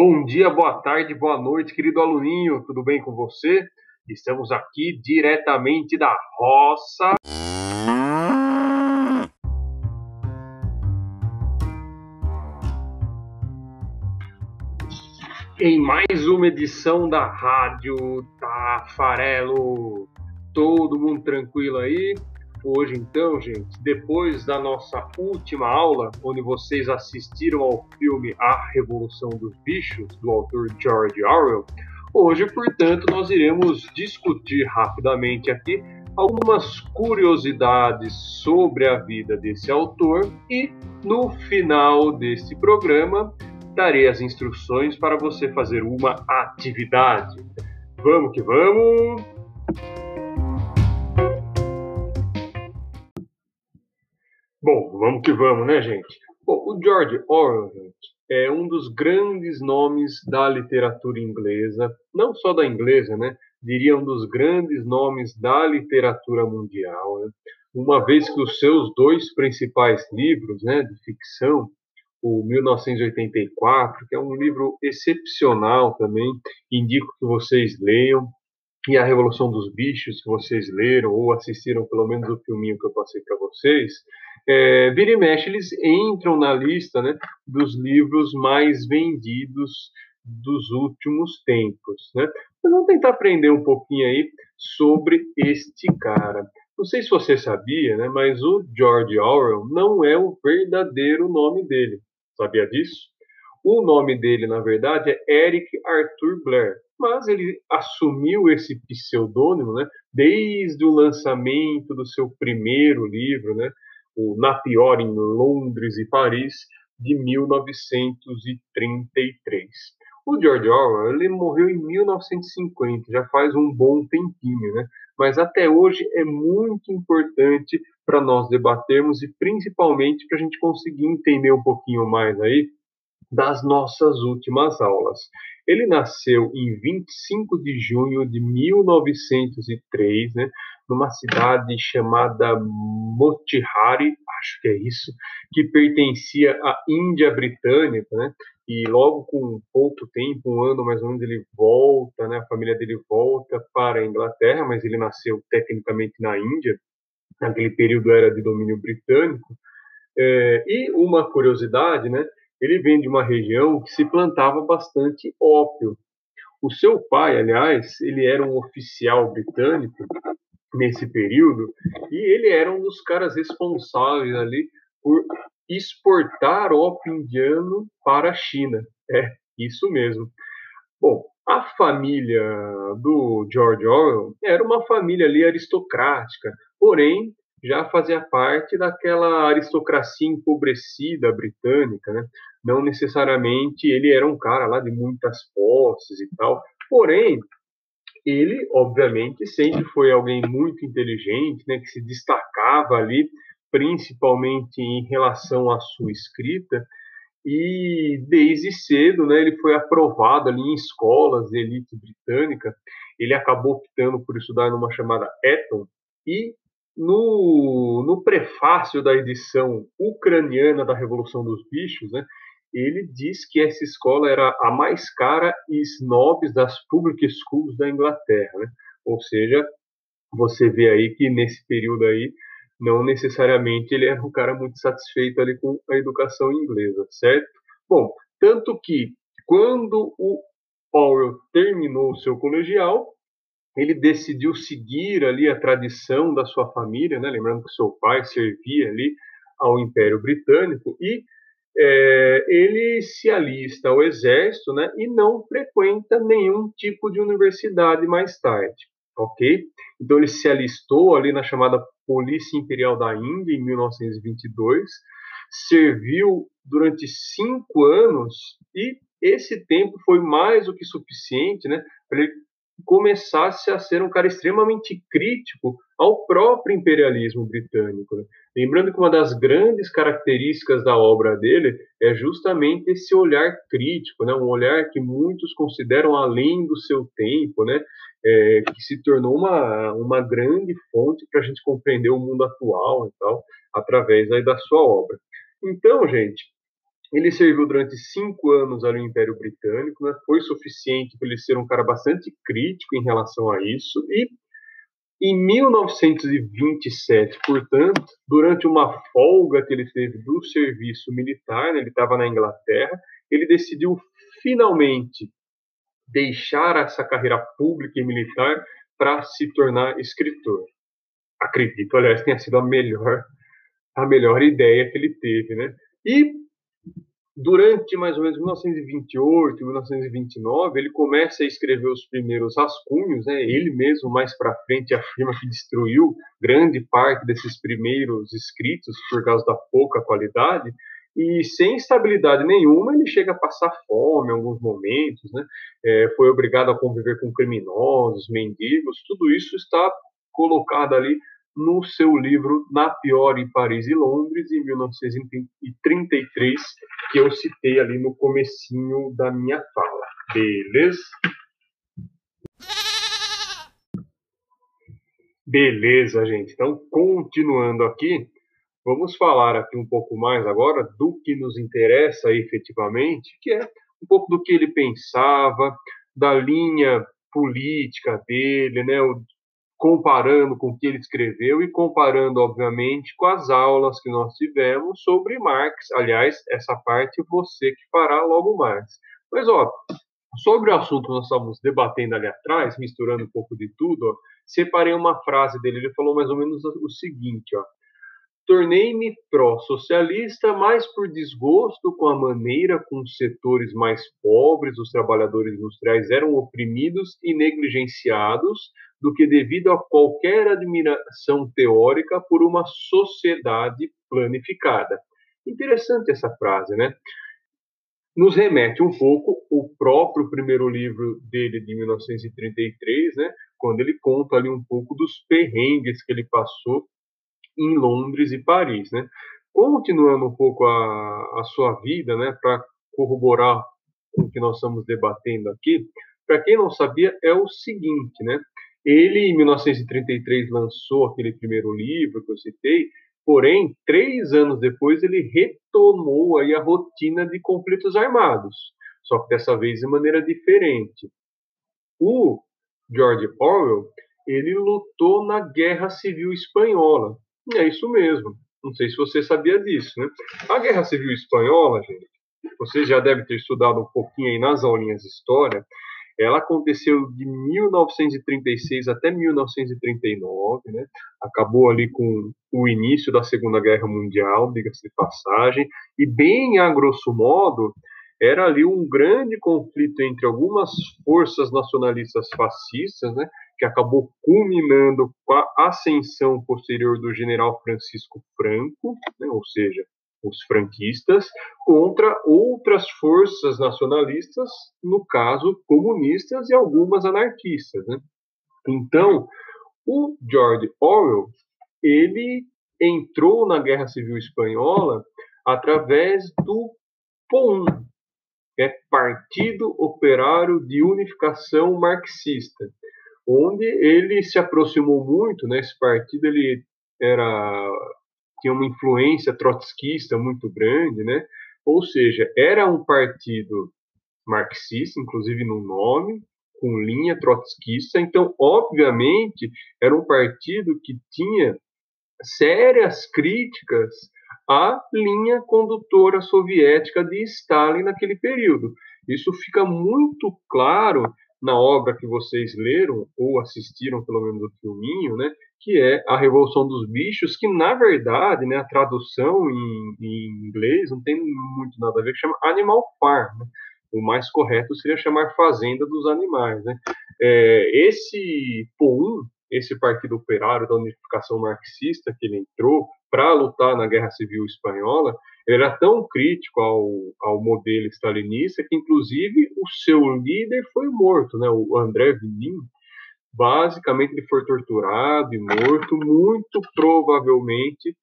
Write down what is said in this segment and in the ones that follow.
Bom dia, boa tarde, boa noite, querido aluninho, tudo bem com você? Estamos aqui diretamente da roça. Em mais uma edição da Rádio Tafarelo. Todo mundo tranquilo aí? Hoje, então, gente, depois da nossa última aula, onde vocês assistiram ao filme A Revolução dos Bichos, do autor George Orwell, hoje, portanto, nós iremos discutir rapidamente aqui algumas curiosidades sobre a vida desse autor e, no final deste programa, darei as instruções para você fazer uma atividade. Vamos que vamos! Bom, vamos que vamos, né, gente? Bom, o George Orwell é um dos grandes nomes da literatura inglesa, não só da inglesa, né? Diria um dos grandes nomes da literatura mundial, né? Uma vez que os seus dois principais livros, né, de ficção, o 1984, que é um livro excepcional também, indico que vocês leiam, e a Revolução dos Bichos, que vocês leram ou assistiram pelo menos o filminho que eu passei para vocês, é, vira e mexe, eles entram na lista né, dos livros mais vendidos dos últimos tempos. Né? Então, vamos tentar aprender um pouquinho aí sobre este cara. Não sei se você sabia, né, mas o George Orwell não é o verdadeiro nome dele. Sabia disso? O nome dele, na verdade, é Eric Arthur Blair mas ele assumiu esse pseudônimo né, desde o lançamento do seu primeiro livro, né, o Na Pior em Londres e Paris, de 1933. O George Orwell ele morreu em 1950, já faz um bom tempinho, né? mas até hoje é muito importante para nós debatermos e principalmente para a gente conseguir entender um pouquinho mais aí das nossas últimas aulas. Ele nasceu em 25 de junho de 1903, né, numa cidade chamada Motihari, acho que é isso, que pertencia à Índia Britânica, né? E logo com pouco tempo, um ano mais ou menos, ele volta, né? A família dele volta para a Inglaterra, mas ele nasceu tecnicamente na Índia. Naquele período era de domínio britânico. É, e uma curiosidade, né? Ele vem de uma região que se plantava bastante ópio. O seu pai, aliás, ele era um oficial britânico nesse período e ele era um dos caras responsáveis ali por exportar ópio indiano para a China. É, isso mesmo. Bom, a família do George Orwell era uma família ali aristocrática, porém já fazia parte daquela aristocracia empobrecida britânica, né? Não necessariamente ele era um cara lá de muitas posses e tal, porém ele, obviamente, sempre foi alguém muito inteligente, né? Que se destacava ali, principalmente em relação à sua escrita e desde cedo, né? Ele foi aprovado ali em escolas de elite britânica. Ele acabou optando por estudar numa chamada Eton e no, no prefácio da edição ucraniana da Revolução dos Bichos, né, ele diz que essa escola era a mais cara e snobs das public schools da Inglaterra. Né? Ou seja, você vê aí que nesse período aí, não necessariamente ele era um cara muito satisfeito ali com a educação inglesa, certo? Bom, tanto que quando o Orwell terminou o seu colegial, ele decidiu seguir ali a tradição da sua família, né? lembrando que seu pai servia ali ao Império Britânico, e é, ele se alista ao exército né? e não frequenta nenhum tipo de universidade mais tarde. ok? Então ele se alistou ali na chamada Polícia Imperial da Índia em 1922, serviu durante cinco anos e esse tempo foi mais do que suficiente né, para ele começasse a ser um cara extremamente crítico ao próprio imperialismo britânico. Né? Lembrando que uma das grandes características da obra dele é justamente esse olhar crítico, né? um olhar que muitos consideram além do seu tempo, né? É, que se tornou uma, uma grande fonte para a gente compreender o mundo atual e tal, através aí da sua obra. Então, gente, Ele serviu durante cinco anos no Império Britânico, né? foi suficiente para ele ser um cara bastante crítico em relação a isso. E em 1927, portanto, durante uma folga que ele teve do serviço militar, né? ele estava na Inglaterra, ele decidiu finalmente deixar essa carreira pública e militar para se tornar escritor. Acredito, aliás, tenha sido a melhor a melhor ideia que ele teve, né? E durante mais ou menos 1928, 1929, ele começa a escrever os primeiros rascunhos, né? Ele mesmo mais para frente afirma que destruiu grande parte desses primeiros escritos por causa da pouca qualidade e sem estabilidade nenhuma ele chega a passar fome em alguns momentos, né? É, foi obrigado a conviver com criminosos, mendigos, tudo isso está colocado ali no seu livro Na Pior em Paris e Londres, em 1933, que eu citei ali no comecinho da minha fala. Beleza? Beleza, gente. Então, continuando aqui, vamos falar aqui um pouco mais agora do que nos interessa efetivamente, que é um pouco do que ele pensava, da linha política dele, né, comparando com o que ele escreveu e comparando, obviamente, com as aulas que nós tivemos sobre Marx. Aliás, essa parte você que fará logo mais. Mas, ó, sobre o assunto que nós estávamos debatendo ali atrás, misturando um pouco de tudo, ó, separei uma frase dele. Ele falou mais ou menos o seguinte, ó. Tornei-me pró-socialista, mais por desgosto com a maneira como os setores mais pobres, os trabalhadores industriais, eram oprimidos e negligenciados, do que devido a qualquer admiração teórica por uma sociedade planificada. Interessante essa frase, né? Nos remete um pouco o próprio primeiro livro dele de 1933, né? Quando ele conta ali um pouco dos perrengues que ele passou em Londres e Paris, né? Continuando um pouco a, a sua vida, né? Para corroborar com o que nós estamos debatendo aqui, para quem não sabia, é o seguinte, né? Ele, em 1933, lançou aquele primeiro livro que eu citei, porém, três anos depois, ele retomou aí a rotina de conflitos armados, só que dessa vez de maneira diferente. O George Orwell, ele lutou na Guerra Civil Espanhola. É isso mesmo. Não sei se você sabia disso, né? A Guerra Civil Espanhola, gente, você já deve ter estudado um pouquinho aí nas aulinhas de história, ela aconteceu de 1936 até 1939, né? Acabou ali com o início da Segunda Guerra Mundial, diga-se de passagem, e bem a grosso modo, era ali um grande conflito entre algumas forças nacionalistas fascistas, né, que acabou culminando com a ascensão posterior do general Francisco Franco, né, ou seja, os franquistas, contra outras forças nacionalistas, no caso comunistas e algumas anarquistas. Né? Então, o George Orwell ele entrou na Guerra Civil Espanhola através do POUM, é Partido Operário de Unificação Marxista, onde ele se aproximou muito, né, esse partido ele era tinha uma influência trotskista muito grande, né? Ou seja, era um partido marxista, inclusive no nome, com linha trotskista. Então, obviamente, era um partido que tinha sérias críticas à linha condutora soviética de Stalin naquele período. Isso fica muito claro na obra que vocês leram ou assistiram pelo menos o filminho, né? que é a Revolução dos Bichos, que na verdade, né, a tradução em, em inglês não tem muito nada a ver, chama Animal Farm. Né? O mais correto seria chamar Fazenda dos Animais. Né? É, esse POUM, esse Partido Operário da Unificação Marxista que ele entrou para lutar na Guerra Civil Espanhola, ele era tão crítico ao, ao modelo stalinista que, inclusive, o seu líder foi morto, né? o André Vilin, Basicamente, ele foi torturado e morto, muito provavelmente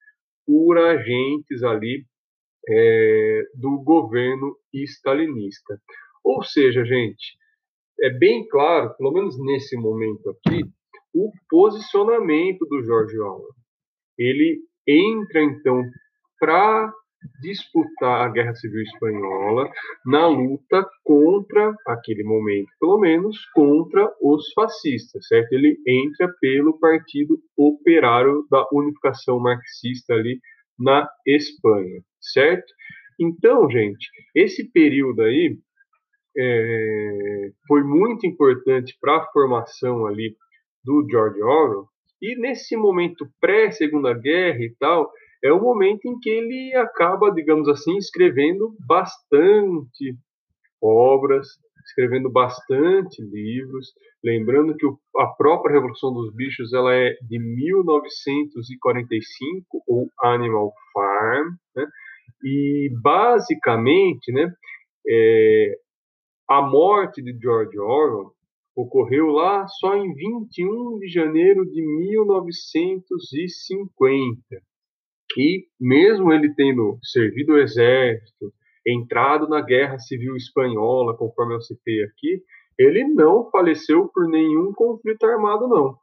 por agentes ali é, do governo stalinista. Ou seja, gente, é bem claro, pelo menos nesse momento aqui, o posicionamento do George Orwell. Ele entra então para disputar a Guerra Civil Espanhola na luta contra, aquele momento pelo menos, contra os fascistas, certo? Ele entra pelo Partido Operário da Unificação Marxista ali na Espanha, certo? Então, gente, esse período aí é, foi muito importante para a formação ali do George Orwell, e nesse momento pré-segunda guerra e tal, é o momento em que ele acaba, digamos assim, escrevendo bastante obras, escrevendo bastante livros, lembrando que a própria Revolução dos Bichos ela é de 1945, ou Animal Farm, né? e basicamente, né, é, a morte de George Orwell ocorreu lá só em 21 de janeiro de 1950. E mesmo ele tendo servido o exército, entrado na Guerra Civil Espanhola, conforme eu citei aqui, ele não faleceu por nenhum conflito armado, não.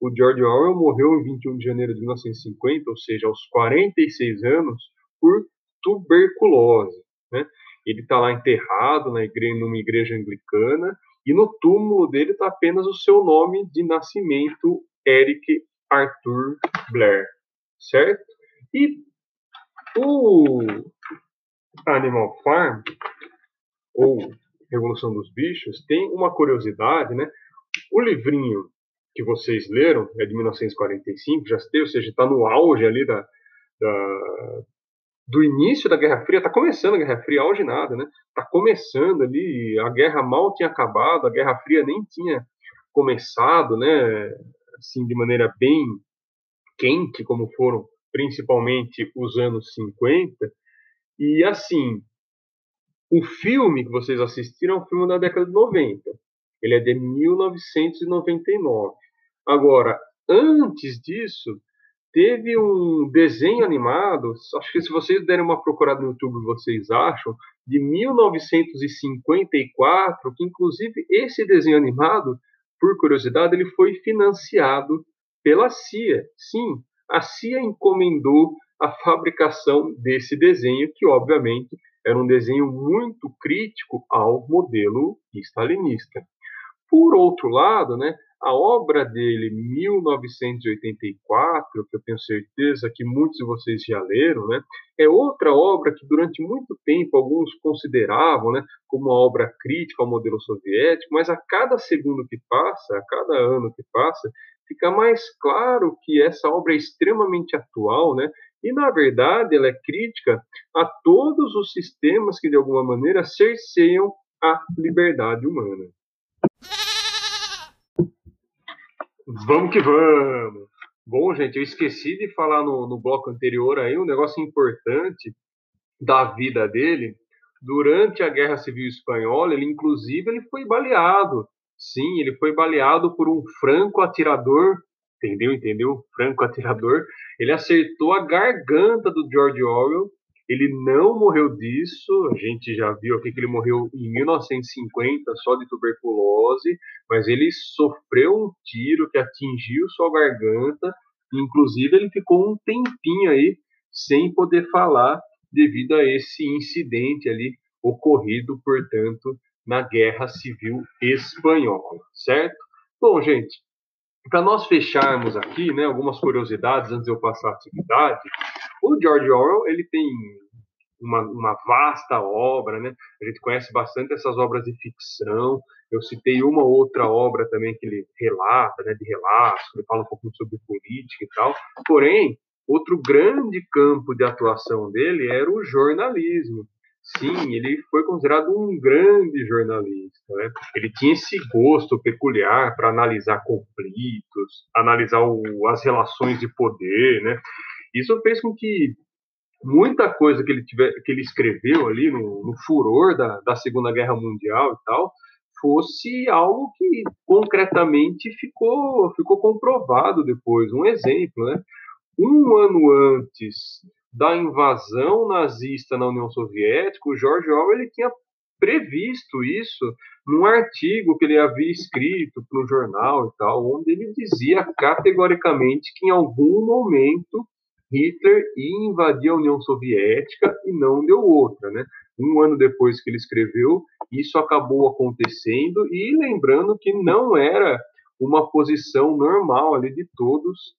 O George Orwell morreu em 21 de janeiro de 1950, ou seja, aos 46 anos, por tuberculose. Né? Ele está lá enterrado na igreja, numa igreja anglicana, e no túmulo dele está apenas o seu nome de nascimento, Eric Arthur Blair, certo? E o Animal Farm, ou Revolução dos Bichos, tem uma curiosidade, né? O livrinho que vocês leram é de 1945, já sei, ou seja, está no auge ali da, da, do início da Guerra Fria, está começando a Guerra Fria, auge nada, né? Está começando ali, a guerra mal tinha acabado, a Guerra Fria nem tinha começado, né? Assim, de maneira bem quente, como foram principalmente os anos 50. E assim, o filme que vocês assistiram é um filme da década de 90. Ele é de 1999. Agora, antes disso, teve um desenho animado, acho que se vocês derem uma procurada no YouTube, vocês acham, de 1954, que inclusive esse desenho animado, por curiosidade, ele foi financiado pela CIA. Sim, a CIA encomendou a fabricação desse desenho, que obviamente era um desenho muito crítico ao modelo stalinista. Por outro lado, né, a obra dele, 1984, que eu tenho certeza que muitos de vocês já leram, né, é outra obra que durante muito tempo alguns consideravam né, como uma obra crítica ao modelo soviético, mas a cada segundo que passa, a cada ano que passa, fica mais claro que essa obra é extremamente atual, né, e, na verdade, ela é crítica a todos os sistemas que, de alguma maneira, cerceiam a liberdade humana. Vamos que vamos. Bom, gente, eu esqueci de falar no, no bloco anterior aí um negócio importante da vida dele. Durante a Guerra Civil Espanhola, ele inclusive ele foi baleado. Sim, ele foi baleado por um franco atirador, entendeu? Entendeu? Franco atirador. Ele acertou a garganta do George Orwell ele não morreu disso, a gente já viu aqui que ele morreu em 1950 só de tuberculose, mas ele sofreu um tiro que atingiu sua garganta, inclusive ele ficou um tempinho aí sem poder falar devido a esse incidente ali ocorrido, portanto, na Guerra Civil Espanhola, certo? Bom, gente, para nós fecharmos aqui, né, algumas curiosidades antes de eu passar a atividade, o George Orwell ele tem uma, uma, vasta obra, né? A gente conhece bastante essas obras de ficção. Eu citei uma outra obra também que ele relata, né, de relatos, ele fala um pouco sobre política e tal. Porém, outro grande campo de atuação dele era o jornalismo. Sim, ele foi considerado um grande jornalista. Né? Ele tinha esse gosto peculiar para analisar conflitos, analisar o, as relações de poder, né? Isso fez com que muita coisa que ele, tiver, que ele escreveu ali no, no furor da, da Segunda Guerra Mundial e tal fosse algo que concretamente ficou, ficou comprovado depois. Um exemplo, né? Um ano antes da invasão nazista na União Soviética, o George Orwell ele tinha previsto isso num artigo que ele havia escrito para um jornal e tal, onde ele dizia categoricamente que em algum momento Hitler ia invadir a União Soviética e não deu outra, né? Um ano depois que ele escreveu, isso acabou acontecendo e lembrando que não era uma posição normal ali de todos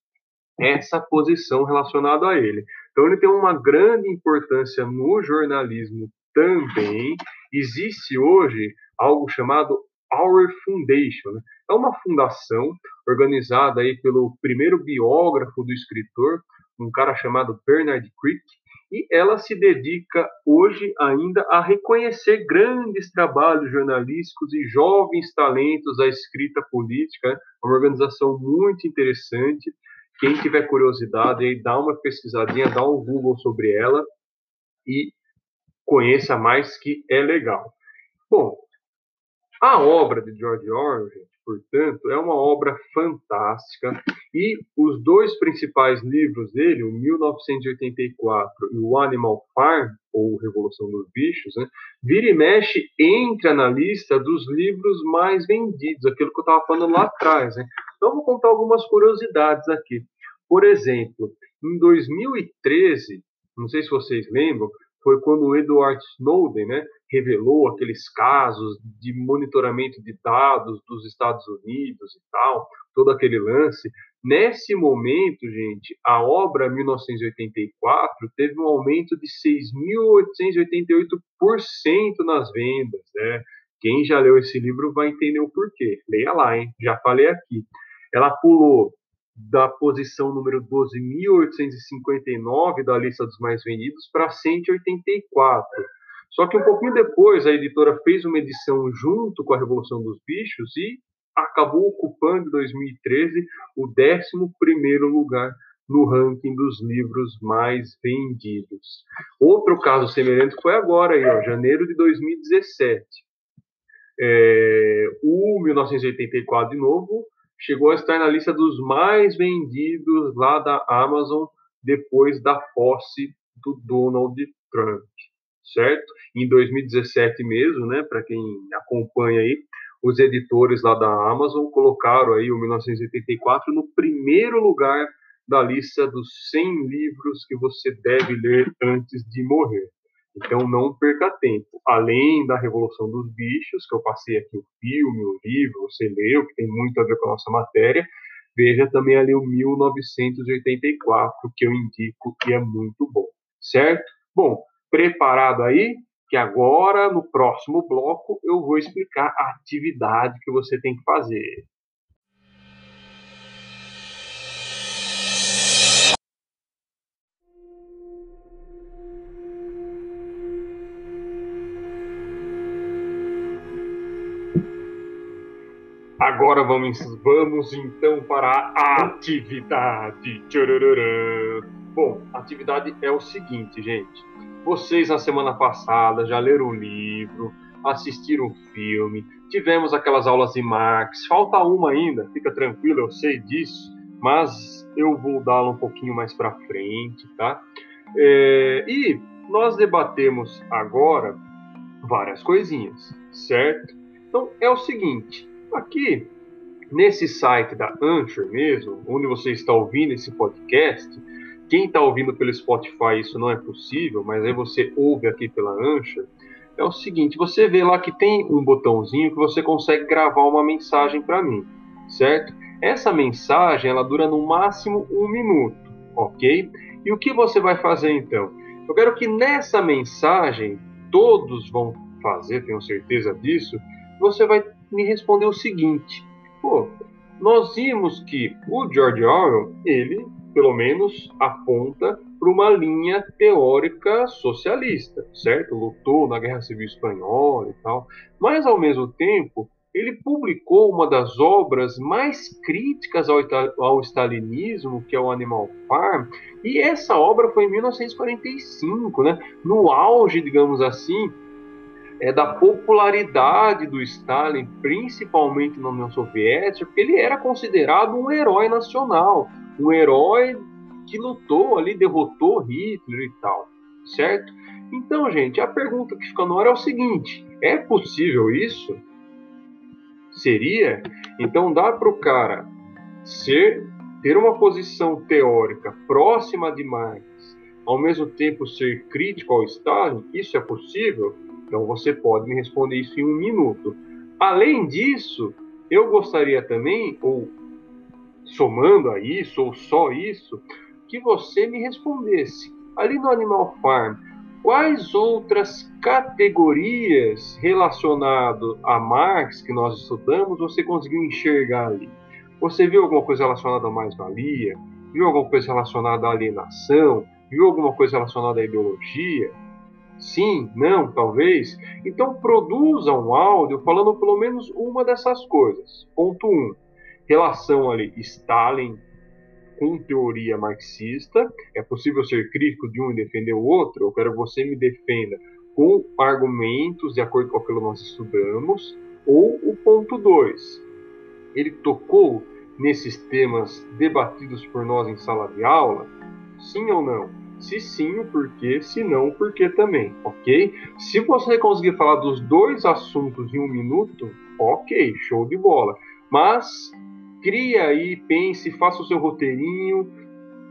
essa posição relacionada a ele. Então ele tem uma grande importância no jornalismo também. Existe hoje algo chamado Our Foundation. Né? É uma fundação organizada aí pelo primeiro biógrafo do escritor, um cara chamado Bernard Crick, e ela se dedica hoje ainda a reconhecer grandes trabalhos jornalísticos e jovens talentos da escrita política. É uma organização muito interessante. Quem tiver curiosidade, aí dá uma pesquisadinha, dá um Google sobre ela e conheça mais que é legal. Bom, a obra de George Orwell, portanto, é uma obra fantástica e os dois principais livros dele, o 1984 e o Animal Farm, ou Revolução dos Bichos, né, vira e mexe entre na lista dos livros mais vendidos, aquilo que eu estava falando lá atrás. Né? Então, vou contar algumas curiosidades aqui. Por exemplo, em 2013, não sei se vocês lembram, foi quando o Edward Snowden né, revelou aqueles casos de monitoramento de dados dos Estados Unidos e tal, todo aquele lance. Nesse momento, gente, a obra 1984 teve um aumento de 6.888% nas vendas. Né? Quem já leu esse livro vai entender o porquê. Leia lá, hein? Já falei aqui. Ela pulou da posição número 12.859 da lista dos mais vendidos para 184. Só que um pouquinho depois a editora fez uma edição junto com a Revolução dos Bichos e acabou ocupando em 2013 o 11 lugar no ranking dos livros mais vendidos. Outro caso semelhante foi agora, ó, janeiro de 2017. É, o 1984, de novo, chegou a estar na lista dos mais vendidos lá da Amazon depois da posse do Donald Trump, certo? Em 2017 mesmo, né, para quem acompanha aí, os editores lá da Amazon colocaram aí o 1984 no primeiro lugar da lista dos 100 livros que você deve ler antes de morrer. Então não perca tempo. Além da Revolução dos Bichos, que eu passei aqui o filme, o livro, você leu, que tem muito a ver com a nossa matéria, veja também ali o 1984, que eu indico que é muito bom, certo? Bom, preparado aí? Que agora, no próximo bloco, eu vou explicar a atividade que você tem que fazer. Agora vamos, vamos então para a atividade. Bom, a atividade é o seguinte, gente. Vocês na semana passada já leram o livro, assistiram o filme, tivemos aquelas aulas de Marx. Falta uma ainda, fica tranquilo, eu sei disso, mas eu vou dá-la um pouquinho mais para frente, tá? É, e nós debatemos agora várias coisinhas, certo? Então é o seguinte Aqui, nesse site da Anchor mesmo, onde você está ouvindo esse podcast, quem está ouvindo pelo Spotify isso não é possível, mas aí você ouve aqui pela Anchor, é o seguinte, você vê lá que tem um botãozinho que você consegue gravar uma mensagem para mim, certo? Essa mensagem ela dura no máximo um minuto, ok? E o que você vai fazer então? Eu quero que nessa mensagem todos vão fazer, tenho certeza disso. Você vai me respondeu o seguinte: pô, nós vimos que o George Orwell, ele, pelo menos, aponta para uma linha teórica socialista, certo? Lutou na Guerra Civil Espanhola e tal, mas ao mesmo tempo ele publicou uma das obras mais críticas ao, ao stalinismo, que é o Animal Farm, e essa obra foi em 1945, né? No auge, digamos assim, é, da popularidade do Stalin, principalmente na União Soviética, porque ele era considerado um herói nacional, um herói que lutou ali, derrotou Hitler e tal, certo? Então, gente, a pergunta que fica no ar é o seguinte: é possível isso? Seria? Então dá para o cara ser ter uma posição teórica próxima de Marx, ao mesmo tempo ser crítico ao Stalin, isso é possível? Então você pode me responder isso em um minuto. Além disso, eu gostaria também, ou somando a isso, ou só isso, que você me respondesse ali no Animal Farm, quais outras categorias relacionadas a Marx que nós estudamos você conseguiu enxergar ali? Você viu alguma coisa relacionada à mais-valia? Viu alguma coisa relacionada à alienação? Viu alguma coisa relacionada à ideologia? Sim, não, talvez. Então produza um áudio falando pelo menos uma dessas coisas. Ponto 1. Um, relação ali Stalin com teoria marxista. É possível ser crítico de um e defender o outro? Eu quero que você me defenda com argumentos de acordo com aquilo que nós estudamos. Ou o ponto 2. Ele tocou nesses temas debatidos por nós em sala de aula? Sim ou não? Se sim, o porquê, se não, o porquê também, ok? Se você conseguir falar dos dois assuntos em um minuto, ok, show de bola. Mas cria aí, pense, faça o seu roteirinho,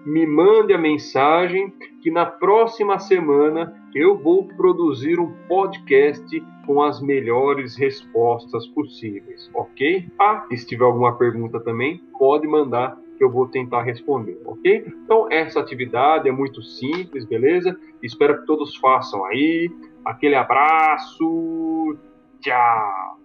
me mande a mensagem que na próxima semana eu vou produzir um podcast com as melhores respostas possíveis, ok? Ah, se tiver alguma pergunta também, pode mandar que eu vou tentar responder, ok? Então, essa atividade é muito simples, beleza? Espero que todos façam aí. Aquele abraço. Tchau!